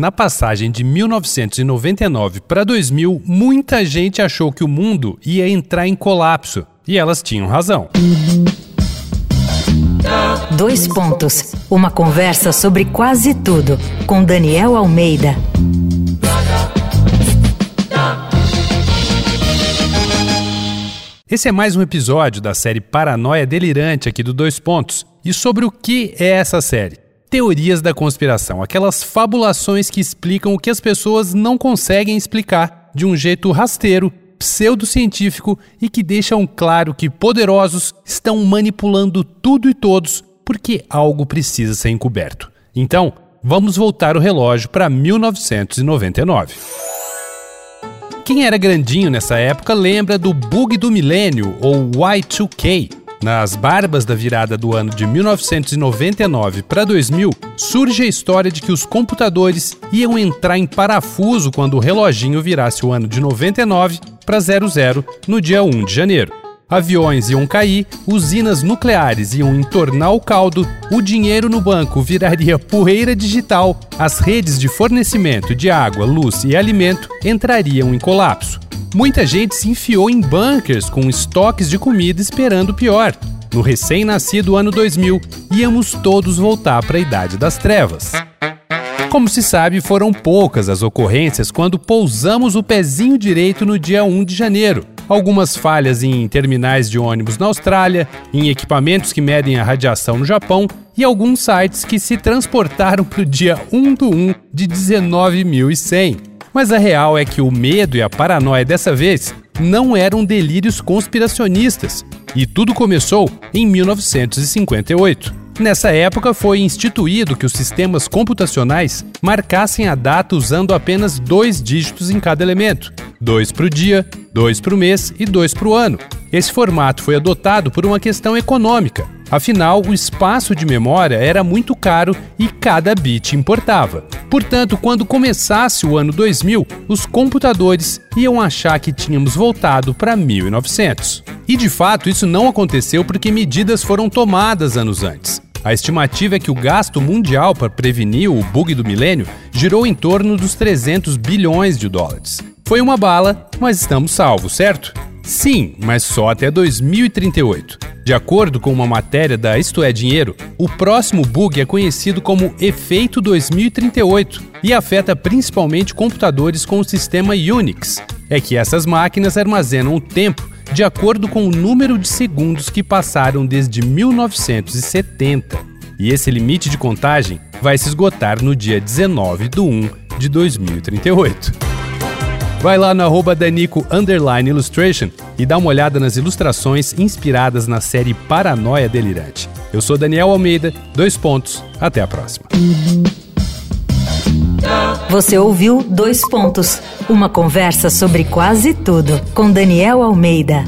Na passagem de 1999 para 2000, muita gente achou que o mundo ia entrar em colapso. E elas tinham razão. Dois pontos. Uma conversa sobre quase tudo com Daniel Almeida. Esse é mais um episódio da série Paranoia Delirante aqui do Dois Pontos. E sobre o que é essa série? Teorias da conspiração, aquelas fabulações que explicam o que as pessoas não conseguem explicar de um jeito rasteiro, pseudocientífico e que deixam claro que poderosos estão manipulando tudo e todos porque algo precisa ser encoberto. Então, vamos voltar o relógio para 1999. Quem era grandinho nessa época lembra do bug do milênio ou Y2K. Nas barbas da virada do ano de 1999 para 2000, surge a história de que os computadores iam entrar em parafuso quando o reloginho virasse o ano de 99 para 00 no dia 1 de janeiro. Aviões iam cair, usinas nucleares iam entornar o caldo, o dinheiro no banco viraria poeira digital, as redes de fornecimento de água, luz e alimento entrariam em colapso. Muita gente se enfiou em bunkers com estoques de comida esperando o pior. No recém-nascido ano 2000, íamos todos voltar para a Idade das Trevas. Como se sabe, foram poucas as ocorrências quando pousamos o pezinho direito no dia 1 de janeiro algumas falhas em terminais de ônibus na Austrália, em equipamentos que medem a radiação no Japão e alguns sites que se transportaram para o dia 1 do 1 de 19.100. Mas a real é que o medo e a paranoia dessa vez não eram delírios conspiracionistas, e tudo começou em 1958. Nessa época foi instituído que os sistemas computacionais marcassem a data usando apenas dois dígitos em cada elemento: dois para o dia, dois para o mês e dois para o ano. Esse formato foi adotado por uma questão econômica. Afinal, o espaço de memória era muito caro e cada bit importava. Portanto, quando começasse o ano 2000, os computadores iam achar que tínhamos voltado para 1900. E de fato, isso não aconteceu porque medidas foram tomadas anos antes. A estimativa é que o gasto mundial para prevenir o bug do milênio girou em torno dos 300 bilhões de dólares. Foi uma bala, mas estamos salvos, certo? Sim, mas só até 2038. De acordo com uma matéria da Isto é Dinheiro, o próximo bug é conhecido como Efeito 2038 e afeta principalmente computadores com o sistema Unix. É que essas máquinas armazenam o tempo de acordo com o número de segundos que passaram desde 1970. E esse limite de contagem vai se esgotar no dia 19 de 1 de 2038. Vai lá no arroba Danico Illustration e dá uma olhada nas ilustrações inspiradas na série Paranoia Delirante. Eu sou Daniel Almeida, dois pontos, até a próxima. Você ouviu Dois Pontos uma conversa sobre quase tudo com Daniel Almeida.